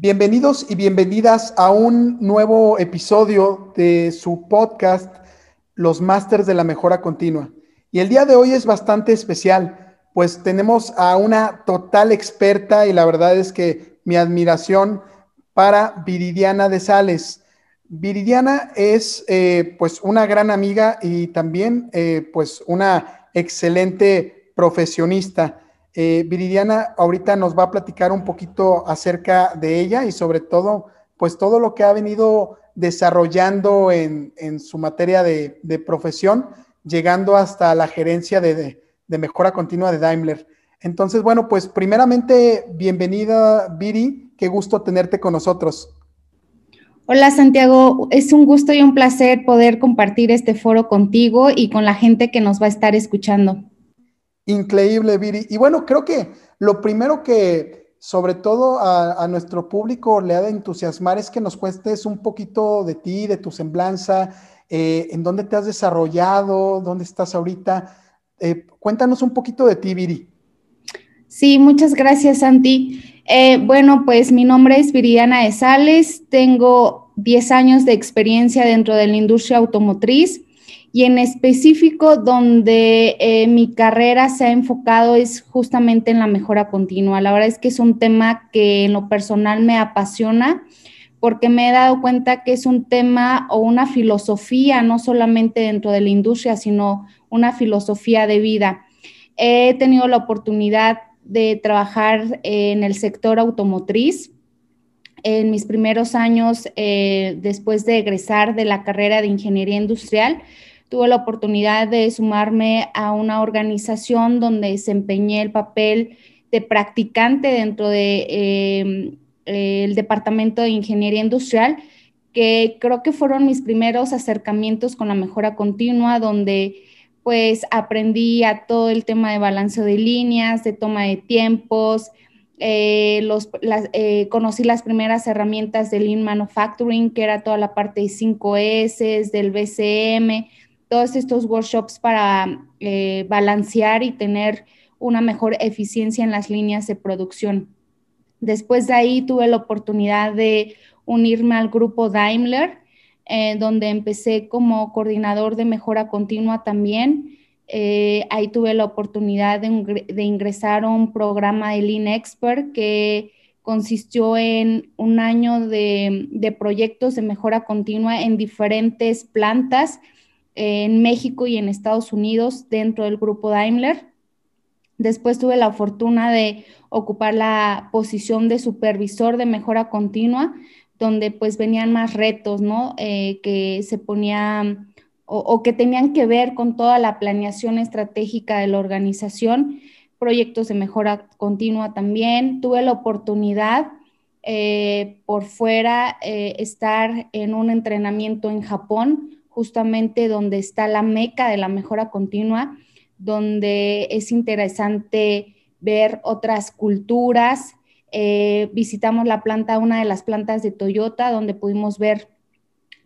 Bienvenidos y bienvenidas a un nuevo episodio de su podcast Los Masters de la Mejora Continua. Y el día de hoy es bastante especial, pues tenemos a una total experta y la verdad es que mi admiración para Viridiana de Sales. Viridiana es eh, pues una gran amiga y también eh, pues una excelente profesionista. Eh, Viridiana ahorita nos va a platicar un poquito acerca de ella y sobre todo, pues todo lo que ha venido desarrollando en, su materia de, profesión, llegando hasta la gerencia de, mejora continua de Daimler. Entonces, bueno, pues primeramente, bienvenida Viri, qué gusto tenerte con nosotros. Hola Santiago, es un gusto y un placer poder compartir este foro contigo y con la gente que nos va a estar escuchando. Increíble, Viri. Y bueno, creo que lo primero que sobre todo a, nuestro público le ha de entusiasmar es que nos cuentes un poquito de ti, de tu semblanza, eh, en dónde te has desarrollado, dónde estás ahorita. Eh, cuéntanos un poquito de ti, Viri. Sí, muchas gracias, Santi. Eh, bueno, pues mi nombre es Viriana de Sales, tengo 10 años de experiencia dentro de la industria automotriz y en específico donde eh, mi carrera se ha enfocado es justamente en la mejora continua. La verdad es que es un tema que en lo personal me apasiona porque me he dado cuenta que es un tema o una filosofía, no solamente dentro de la industria, sino una filosofía de vida. He tenido la oportunidad de trabajar en el sector automotriz. En mis primeros años, eh, después de egresar de la carrera de ingeniería industrial, tuve la oportunidad de sumarme a una organización donde desempeñé el papel de practicante dentro del de, eh, departamento de ingeniería industrial, que creo que fueron mis primeros acercamientos con la mejora continua, donde pues aprendí a todo el tema de balance de líneas, de toma de tiempos, eh, los, eh, conocí las primeras herramientas de Lean Manufacturing, que era toda la parte de 5S, del BCM, todos estos workshops para eh, balancear y tener una mejor eficiencia en las líneas de producción. Después de ahí tuve la oportunidad de unirme al grupo Daimler, eh, donde empecé como coordinador de mejora continua también. Eh, ahí tuve la oportunidad de, ingresar a un programa de Lean Expert que consistió en un año de, de proyectos de mejora continua en diferentes plantas en México y en Estados Unidos dentro del grupo Daimler. Después tuve la fortuna de ocupar la posición de supervisor de mejora continua, donde pues venían más retos, ¿no? Eh, que se ponían o, que tenían que ver con toda la planeación estratégica de la organización, proyectos de mejora continua también. Tuve la oportunidad eh, por fuera eh, estar en un entrenamiento en Japón justamente donde está la meca de la mejora continua, donde es interesante ver otras culturas. Eh, visitamos la planta, una de las plantas de Toyota, donde pudimos ver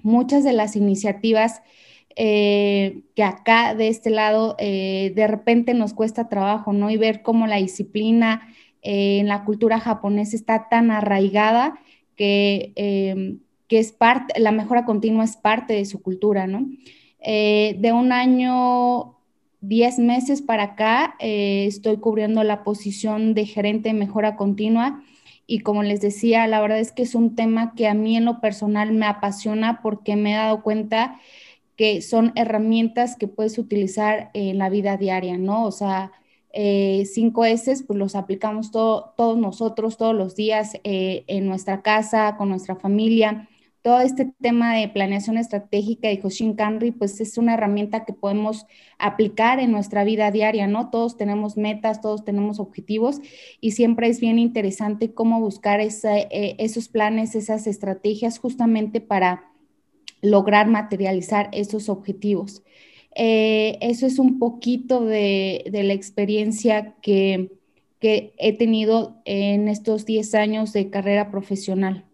muchas de las iniciativas eh, que acá de este lado eh, de repente nos cuesta trabajo, ¿no? Y ver cómo la disciplina en la cultura japonesa está tan arraigada que que es parte, la mejora continua es parte de su cultura, ¿no? Eh, de un año, 10 meses para acá, eh, estoy cubriendo la posición de gerente de mejora continua y como les decía, la verdad es que es un tema que a mí en lo personal me apasiona porque me he dado cuenta que son herramientas que puedes utilizar en la vida diaria, ¿no? O sea, eh, cinco S, pues los aplicamos todos nosotros todos los días en nuestra casa, con nuestra familia todo este tema de planeación estratégica y Hoshin Kanri, pues es una herramienta que podemos aplicar en nuestra vida diaria, ¿no? Todos tenemos metas, todos tenemos objetivos y siempre es bien interesante cómo buscar eh, esos planes, esas estrategias justamente para lograr materializar esos objetivos. Eh, eso es un poquito de, la experiencia que, que he tenido en estos 10 años de carrera profesional.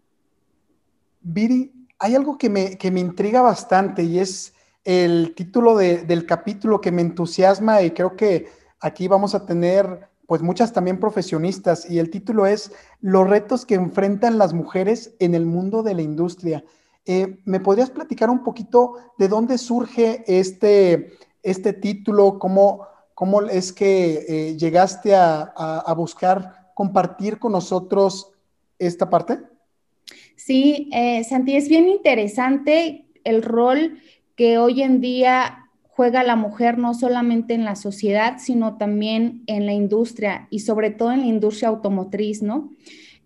Viri, hay algo que me, intriga bastante y es el título del capítulo que me entusiasma y creo que aquí vamos a tener pues muchas también profesionistas y el título es Los retos que enfrentan las mujeres en el mundo de la industria. Eh, ¿Me podrías platicar un poquito de dónde surge este, este título? ¿Cómo, cómo es que eh, llegaste a buscar compartir con nosotros esta parte? Sí, eh, Santi, es bien interesante el rol que hoy en día juega la mujer no solamente en la sociedad, sino también en la industria y sobre todo en la industria automotriz, ¿no?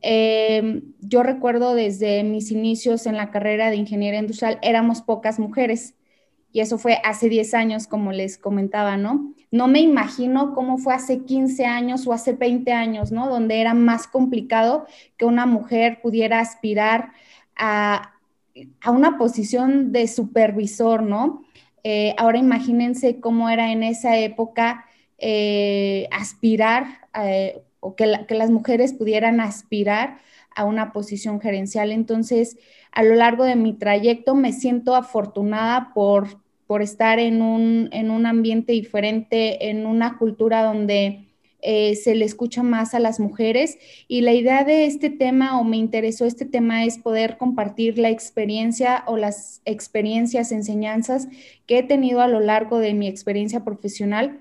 Em, yo recuerdo desde mis inicios en la carrera de ingeniería industrial, éramos pocas mujeres y eso fue hace 10 años, como les comentaba, ¿no? No me imagino cómo fue hace 15 años o hace 20 años, ¿no? Donde era más complicado que una mujer pudiera aspirar a, una posición de supervisor, ¿no? Eh, ahora imagínense cómo era en esa época eh, aspirar eh, o que las mujeres pudieran aspirar a una posición gerencial. Entonces, a lo largo de mi trayecto me siento afortunada por por estar en un, en un ambiente diferente, en una cultura donde eh, se le escucha más a las mujeres. Y la idea de este tema, o me interesó este tema, es poder compartir la experiencia o las experiencias, enseñanzas que he tenido a lo largo de mi experiencia profesional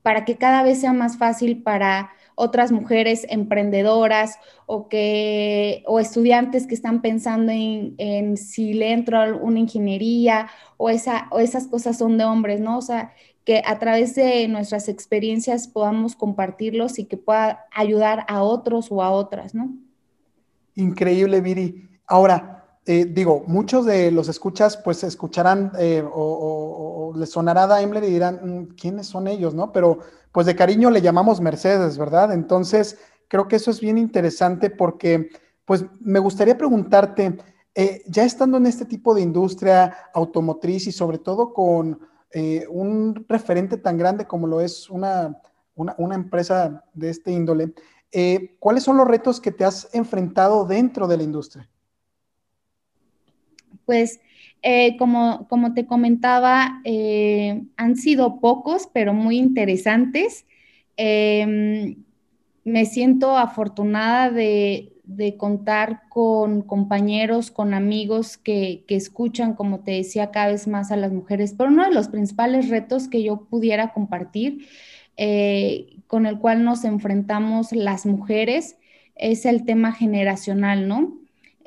para que cada vez sea más fácil para otras mujeres emprendedoras o, que, o estudiantes que están pensando en, si le entro a una ingeniería o, esa, o esas cosas son de hombres, ¿no? O sea, que a través de nuestras experiencias podamos compartirlos y que pueda ayudar a otros o a otras, ¿no? Increíble, Viri. Ahora, eh, digo, muchos de los escuchas, pues escucharán eh, o, les sonará Daimler y dirán, mm, ¿quiénes son ellos, no? Pero pues de cariño le llamamos Mercedes, ¿verdad? Entonces, creo que eso es bien interesante porque, pues, me gustaría preguntarte, eh, ya estando en este tipo de industria automotriz y sobre todo con un referente tan grande como lo es una, una, empresa de este índole, ¿cuáles son los retos que te has enfrentado dentro de la industria? Pues eh, como, como te comentaba, eh, han sido pocos, pero muy interesantes. Em, me siento afortunada de, contar con compañeros, con amigos que, escuchan, como te decía, cada vez más a las mujeres. Pero uno de los principales retos que yo pudiera compartir, eh, con el cual nos enfrentamos las mujeres, es el tema generacional, ¿no?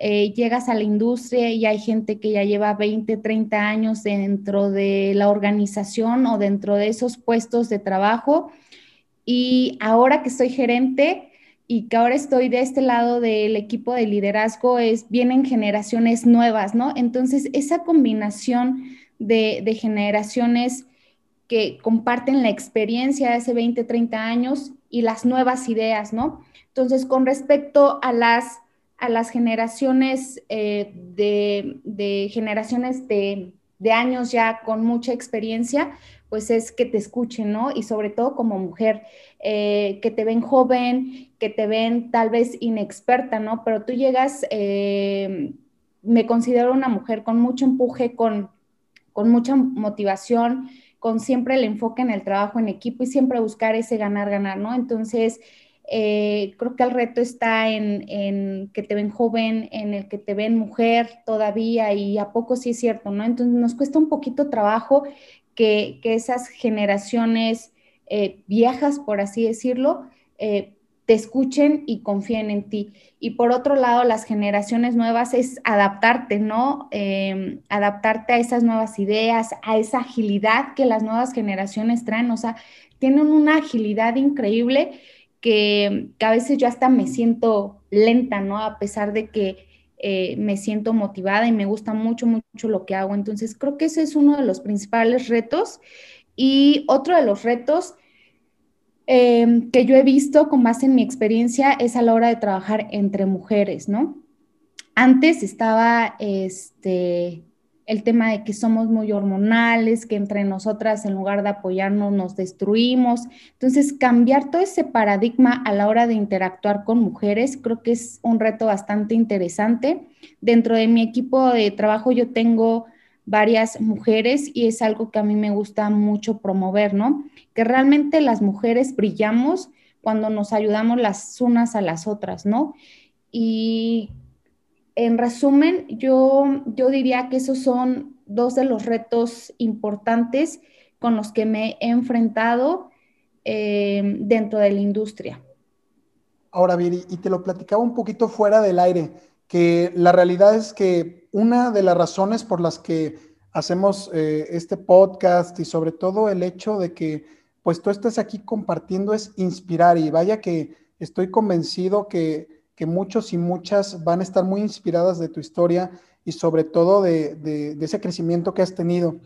Eh, llegas a la industria y hay gente que ya lleva 20, 30 años dentro de la organización o dentro de esos puestos de trabajo. Y ahora que soy gerente y que ahora estoy de este lado del equipo de liderazgo, es, vienen generaciones nuevas, ¿no? Entonces, esa combinación de, de generaciones que comparten la experiencia de hace 20, 30 años y las nuevas ideas, ¿no? Entonces, con respecto a las a las generaciones eh, de, generaciones de, años ya con mucha experiencia, pues es que te escuchen, ¿no? Y sobre todo como mujer, eh, que te ven joven, que te ven tal vez inexperta, ¿no? Pero tú llegas, eh, me considero una mujer con mucho empuje, con, con mucha motivación, con siempre el enfoque en el trabajo en equipo y siempre buscar ese ganar, ganar, ¿no? Entonces, eh, creo que el reto está en, que te ven joven, en el que te ven mujer todavía y a poco sí es cierto, ¿no? Entonces nos cuesta un poquito trabajo que, esas generaciones eh, viejas, por así decirlo, eh, te escuchen y confíen en ti. Y por otro lado, las generaciones nuevas es adaptarte, ¿no? Adaptarte a esas nuevas ideas, a esa agilidad que las nuevas generaciones traen, o sea, tienen una agilidad increíble que, a veces yo hasta me siento lenta, ¿no? A pesar de que eh, me siento motivada y me gusta mucho, mucho lo que hago. Entonces, creo que ese es uno de los principales retos. Y otro de los retos em, que yo he visto con base en mi experiencia es a la hora de trabajar entre mujeres, ¿no? Antes estaba este, el tema de que somos muy hormonales, que entre nosotras en lugar de apoyarnos nos destruimos. Entonces, cambiar todo ese paradigma a la hora de interactuar con mujeres creo que es un reto bastante interesante. Dentro de mi equipo de trabajo yo tengo varias mujeres y es algo que a mí me gusta mucho promover, ¿no? Que realmente las mujeres brillamos cuando nos ayudamos las unas a las otras, ¿no? Y en resumen, yo, yo diría que esos son dos de los retos importantes con los que me he enfrentado eh, dentro de la industria. Ahora, Viri, y te lo platicaba un poquito fuera del aire, que la realidad es que una de las razones por las que hacemos eh, este podcast y sobre todo el hecho de que pues tú estás aquí compartiendo es inspirar y vaya que estoy convencido que que muchos y muchas van a estar muy inspiradas de tu historia y sobre todo de, ese crecimiento que has tenido.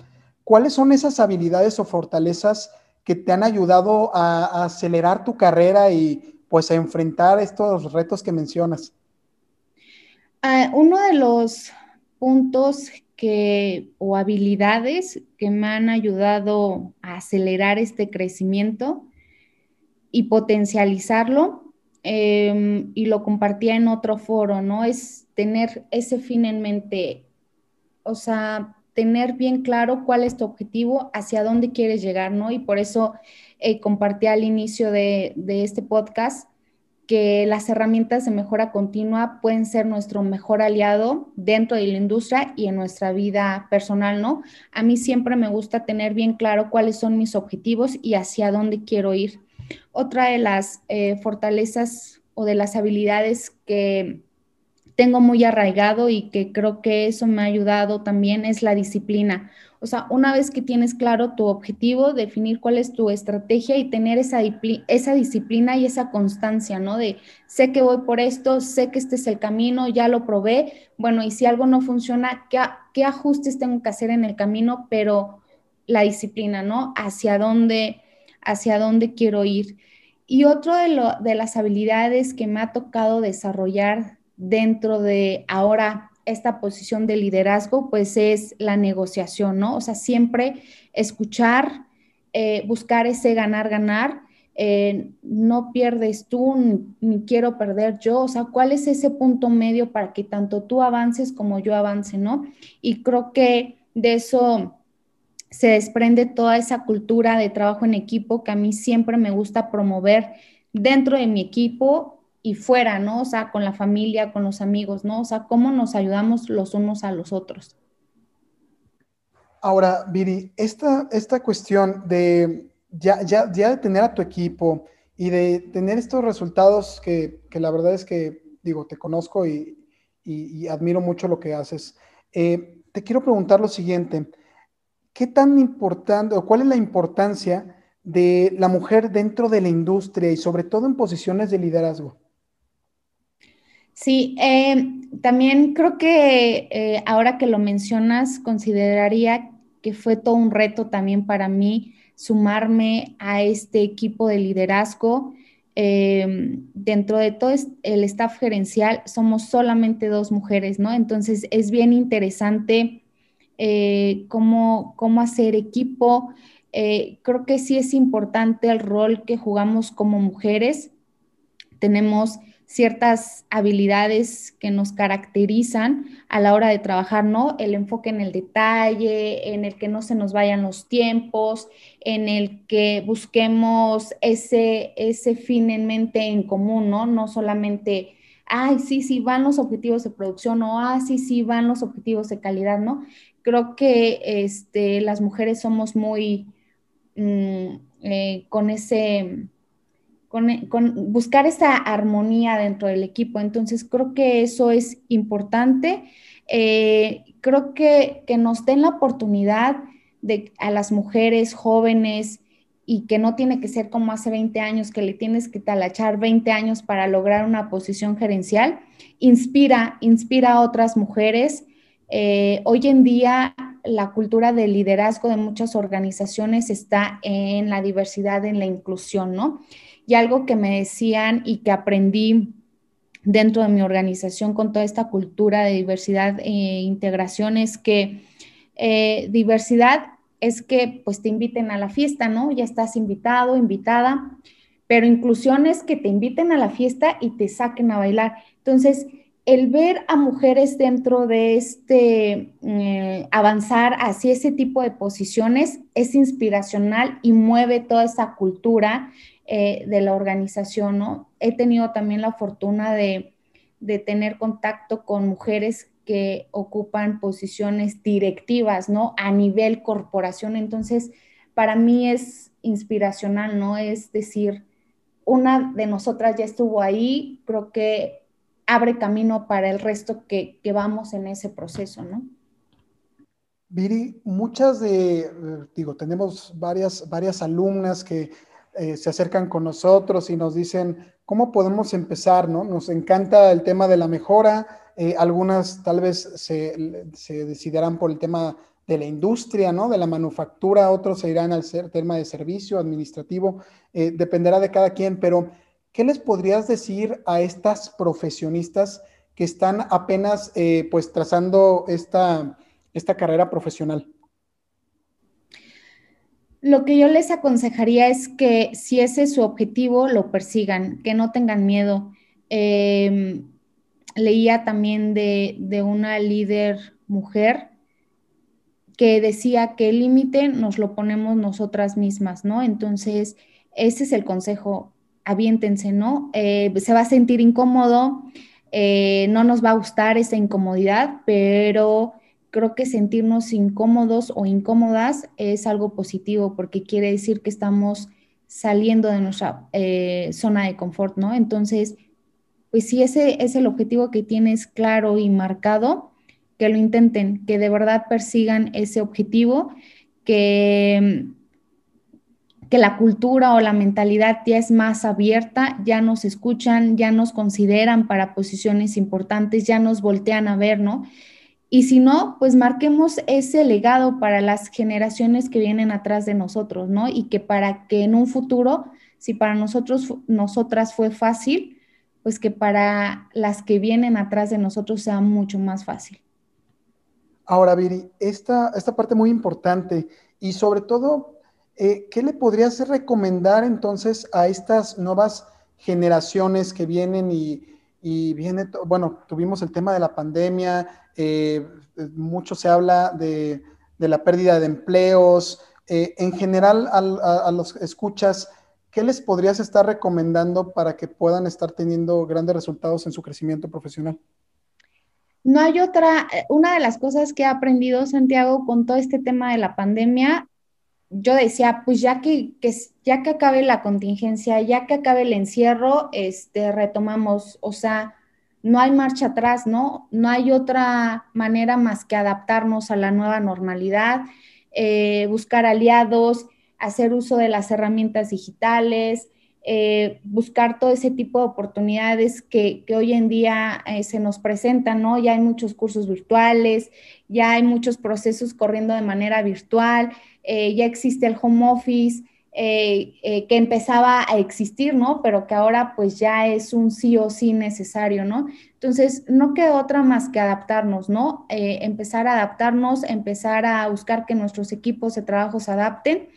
¿Cuáles son esas habilidades o fortalezas que te han ayudado a, acelerar tu carrera y pues a enfrentar estos retos que mencionas? Ah, uno de los puntos que o habilidades que me han ayudado a acelerar este crecimiento y potencializarlo Em, y lo compartía en otro foro, ¿no? Es tener ese fin en mente, o sea, tener bien claro cuál es tu objetivo, hacia dónde quieres llegar, ¿no? Y por eso eh, compartí al inicio de, de este podcast que las herramientas de mejora continua pueden ser nuestro mejor aliado dentro de la industria y en nuestra vida personal, ¿no? A mí siempre me gusta tener bien claro cuáles son mis objetivos y hacia dónde quiero ir. Otra de las eh, fortalezas o de las habilidades que tengo muy arraigado y que creo que eso me ha ayudado también es la disciplina. O sea, una vez que tienes claro tu objetivo, definir cuál es tu estrategia y tener esa, disciplina y esa constancia, ¿no? De sé que voy por esto, sé que este es el camino, ya lo probé, bueno, y si algo no funciona, ¿qué, qué ajustes tengo que hacer en el camino? Pero la disciplina, ¿no? Hacia dónde, hacia dónde quiero ir. Y otro de, las habilidades que me ha tocado desarrollar dentro de ahora esta posición de liderazgo, pues es la negociación, ¿no? O sea, siempre escuchar, eh, buscar ese ganar, ganar. Eh, no pierdes tú ni, ni, quiero perder yo, o sea, ¿cuál es ese punto medio para que tanto tú avances como yo avance, ¿no? Y creo que de eso se desprende toda esa cultura de trabajo en equipo que a mí siempre me gusta promover dentro de mi equipo y fuera, ¿no? O sea, con la familia, con los amigos, ¿no? O sea, cómo nos ayudamos los unos a los otros. Ahora, Viri, esta, esta cuestión de ya, ya, ya de tener a tu equipo y de tener estos resultados que, que la verdad es que, digo, te conozco y, admiro mucho lo que haces. Eh, te quiero preguntar lo siguiente. ¿Qué tan importante o cuál es la importancia de la mujer dentro de la industria y sobre todo en posiciones de liderazgo? Sí, eh, también creo que eh, ahora que lo mencionas, consideraría que fue todo un reto también para mí sumarme a este equipo de liderazgo. Eh, dentro de todo el staff gerencial somos solamente dos mujeres, ¿no? Entonces es bien interesante eh, cómo, hacer equipo. Eh, creo que sí es importante el rol que jugamos como mujeres. Tenemos ciertas habilidades que nos caracterizan a la hora de trabajar, ¿no? El enfoque en el detalle, en el que no se nos vayan los tiempos, en el que busquemos ese, ese fin en mente en común, ¿no? No solamente, ay, sí, sí, van los objetivos de producción o, ah, sí, sí, van los objetivos de calidad, ¿no? Creo que este, las mujeres somos muy mm, eh, con ese, con, buscar esa armonía dentro del equipo. Entonces, creo que eso es importante. Eh, creo que, que, nos den la oportunidad de a las mujeres jóvenes y que no tiene que ser como hace 20 años, que le tienes que talachar 20 años para lograr una posición gerencial, inspira, inspira a otras mujeres. Eh, hoy en día la cultura de liderazgo de muchas organizaciones está en la diversidad, en la inclusión, ¿no? Y algo que me decían y que aprendí dentro de mi organización con toda esta cultura de diversidad e integración es que eh, diversidad es que pues te inviten a la fiesta, ¿no? Ya estás invitado, invitada, pero inclusión es que te inviten a la fiesta y te saquen a bailar. Entonces, el ver a mujeres dentro de este eh, avanzar hacia ese tipo de posiciones es inspiracional y mueve toda esa cultura eh, de la organización, ¿no? He tenido también la fortuna de, de tener contacto con mujeres que ocupan posiciones directivas, ¿no? A nivel corporación. Entonces, para mí es inspiracional, ¿no? Es decir, una de nosotras ya estuvo ahí, creo que abre camino para el resto que, vamos en ese proceso, ¿no? Viri, muchas de, digo, tenemos varias, varias alumnas que eh, se acercan con nosotros y nos dicen, ¿cómo podemos empezar? ¿no? Nos encanta el tema de la mejora, eh, algunas tal vez se, se, decidirán por el tema de la industria, ¿no? De la manufactura, otros se irán al tema de servicio administrativo, eh, dependerá de cada quien, pero ¿qué les podrías decir a estas profesionistas que están apenas eh, pues trazando esta, esta carrera profesional? Lo que yo les aconsejaría es que si ese es su objetivo, lo persigan, que no tengan miedo. Eh, leía también de, una líder mujer que decía que el límite nos lo ponemos nosotras mismas, ¿no? Entonces, ese es el consejo, aviéntense, ¿no? Eh, se va a sentir incómodo, eh, no nos va a gustar esa incomodidad, pero creo que sentirnos incómodos o incómodas es algo positivo porque quiere decir que estamos saliendo de nuestra eh, zona de confort, ¿no? Entonces, pues si ese es el objetivo que tienes claro y marcado, que lo intenten, que de verdad persigan ese objetivo, que, que la cultura o la mentalidad ya es más abierta, ya nos escuchan, ya nos consideran para posiciones importantes, ya nos voltean a ver, ¿no? Y si no, pues marquemos ese legado para las generaciones que vienen atrás de nosotros, ¿no? Y que para que en un futuro, si para nosotros, nosotras fue fácil, pues que para las que vienen atrás de nosotros sea mucho más fácil. Ahora, Viri, esta, esta parte muy importante y sobre todo, eh, ¿qué le podrías recomendar entonces a estas nuevas generaciones que vienen y, viene, bueno, tuvimos el tema de la pandemia, eh, mucho se habla de, la pérdida de empleos, eh, en general a, a, los escuchas, ¿qué les podrías estar recomendando para que puedan estar teniendo grandes resultados en su crecimiento profesional? No hay otra, una de las cosas que he aprendido, Santiago, con todo este tema de la pandemia, yo decía, pues ya que, ya que acabe la contingencia, ya que acabe el encierro, este, retomamos, o sea, no hay marcha atrás, ¿no? No hay otra manera más que adaptarnos a la nueva normalidad, eh, buscar aliados, hacer uso de las herramientas digitales, eh, buscar todo ese tipo de oportunidades que, hoy en día eh, se nos presentan, ¿no? Ya hay muchos cursos virtuales, ya hay muchos procesos corriendo de manera virtual, eh, ya existe el home office. que empezaba a existir, ¿no? Pero que ahora pues ya es un sí o sí necesario, ¿no? Entonces, no queda otra más que adaptarnos, ¿no? empezar a adaptarnos, empezar a buscar que nuestros equipos de trabajo se adapten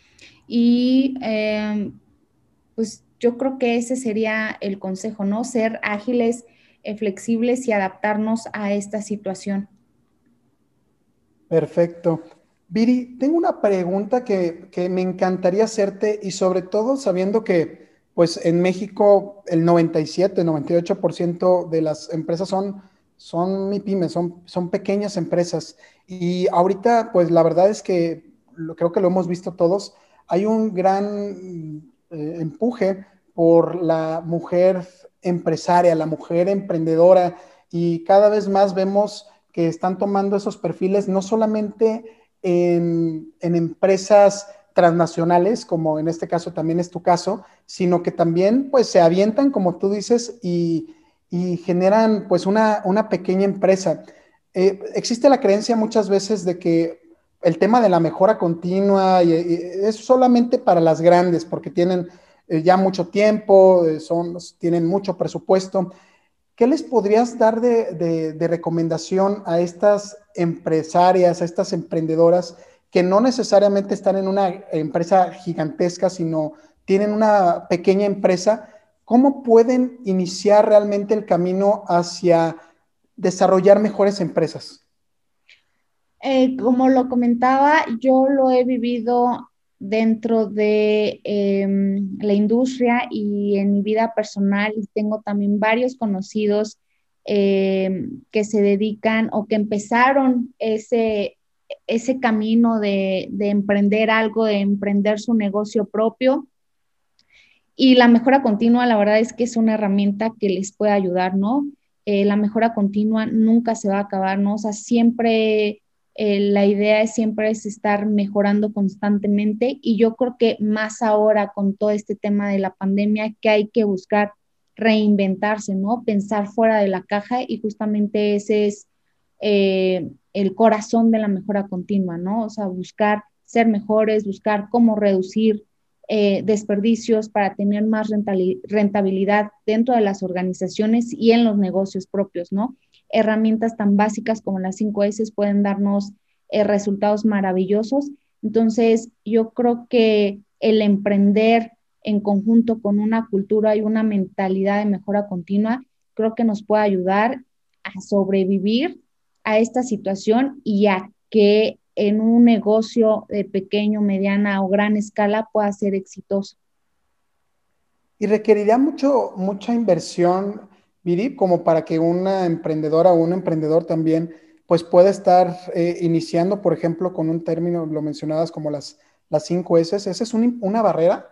y em, pues yo creo que ese sería el consejo, ¿no? Ser ágiles, eh, flexibles y adaptarnos a esta situación. Perfecto. Viri, tengo una pregunta que, me encantaría hacerte y sobre todo sabiendo que pues en México el 97, 98% de las empresas son, son pymes, son, son pequeñas empresas. Y ahorita pues la verdad es que lo, creo que lo hemos visto todos, hay un gran eh, empuje por la mujer empresaria, la mujer emprendedora, y cada vez más vemos que están tomando esos perfiles no solamente en, empresas transnacionales, como en este caso también es tu caso, sino que también pues se avientan, como tú dices, y, generan pues una, una pequeña empresa. Eh, existe la creencia muchas veces de que el tema de la mejora continua es solamente para las grandes, porque tienen eh, ya mucho tiempo, eh, son, tienen mucho presupuesto. ¿Qué les podrías dar de, recomendación a estas empresarias, a estas emprendedoras que no necesariamente están en una empresa gigantesca, sino tienen una pequeña empresa? ¿Cómo pueden iniciar realmente el camino hacia desarrollar mejores empresas? Eh, como lo comentaba, yo lo he vivido dentro de em, la industria y en mi vida personal tengo también varios conocidos em, que se dedican o que empezaron ese, ese camino de, de, emprender algo, de emprender su negocio propio. Y la mejora continua, la verdad es que es una herramienta que les puede ayudar, ¿no? Eh, la mejora continua nunca se va a acabar, ¿no? O sea, siempre, eh, la idea es siempre es estar mejorando constantemente y yo creo que más ahora con todo este tema de la pandemia que hay que buscar reinventarse, ¿no? Pensar fuera de la caja y justamente ese es eh, el corazón de la mejora continua, ¿no? O sea, buscar ser mejores, buscar cómo reducir eh, desperdicios para tener más rentabilidad dentro de las organizaciones y en los negocios propios, ¿no? Herramientas tan básicas como las 5S pueden darnos eh, resultados maravillosos. Entonces, yo creo que el emprender en conjunto con una cultura y una mentalidad de mejora continua, creo que nos puede ayudar a sobrevivir a esta situación y a que en un negocio de pequeño, mediana o gran escala pueda ser exitoso. Y requeriría mucho, mucha inversión, Viri, como para que una emprendedora o un emprendedor también pues pueda estar eh, iniciando, por ejemplo, con un término, lo mencionabas como las, las cinco S. ¿Esa es una barrera?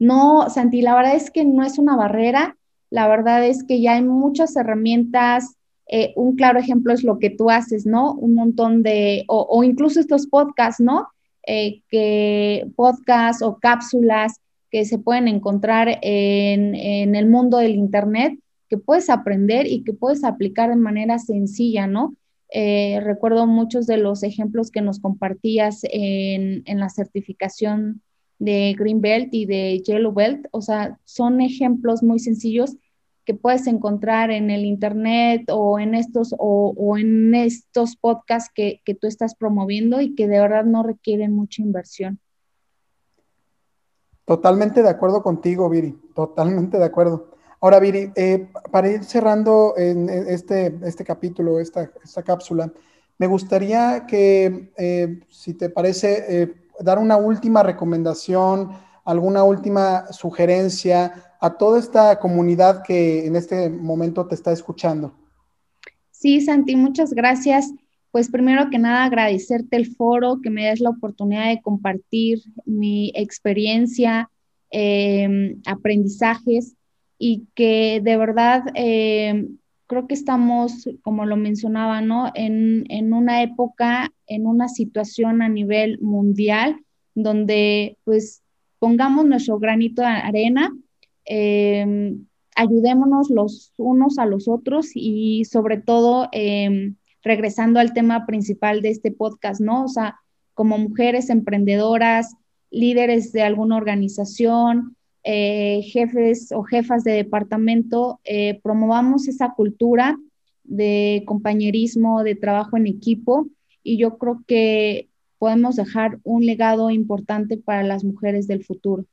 No, Santi, la verdad es que no es una barrera. La verdad es que ya hay muchas herramientas eh, un claro ejemplo es lo que tú haces, ¿no? Un montón de, o, incluso estos podcasts, ¿no? Eh, que podcasts o cápsulas que se pueden encontrar en, el mundo del Internet, que puedes aprender y que puedes aplicar de manera sencilla, ¿no? Eh, recuerdo muchos de los ejemplos que nos compartías en, en la certificación de Green Belt y de Yellow Belt, o sea, son ejemplos muy sencillos que puedes encontrar en el internet o en estos o, en estos podcasts que, tú estás promoviendo y que de verdad no requieren mucha inversión. Totalmente de acuerdo contigo, Viri, totalmente de acuerdo. Ahora, Viri, eh, para ir cerrando este, este capítulo, esta, esta cápsula, me gustaría que, eh, si te parece, eh, dar una última recomendación, alguna última sugerencia a toda esta comunidad que en este momento te está escuchando. Sí, Santi, muchas gracias. Pues primero que nada agradecerte el foro, que me des la oportunidad de compartir mi experiencia, em, aprendizajes y que de verdad em, creo que estamos, como lo mencionaba, ¿no? En, en, una época, en una situación a nivel mundial donde pues pongamos nuestro granito de arena Em, ayudémonos los unos a los otros y sobre todo, em, regresando al tema principal de este podcast, ¿no? O sea, como mujeres emprendedoras, líderes de alguna organización, eh, jefes o jefas de departamento, eh, promovamos esa cultura de compañerismo, de trabajo en equipo y yo creo que podemos dejar un legado importante para las mujeres del futuro.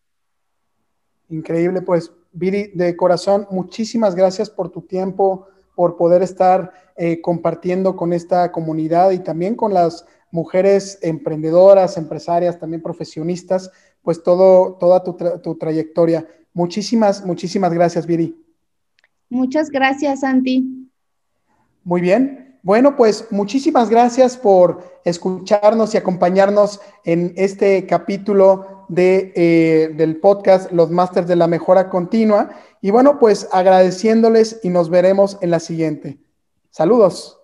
Increíble, pues Viri, de corazón, muchísimas gracias por tu tiempo, por poder estar eh, compartiendo con esta comunidad y también con las mujeres emprendedoras, empresarias, también profesionistas, pues todo, toda tu, tu trayectoria. Muchísimas, muchísimas gracias, Viri. Muchas gracias, Santi. Muy bien. Bueno, pues muchísimas gracias por escucharnos y acompañarnos en este capítulo de, eh, del podcast Los Masters de la Mejora Continua. Y bueno, pues agradeciéndoles y nos veremos en la siguiente. Saludos.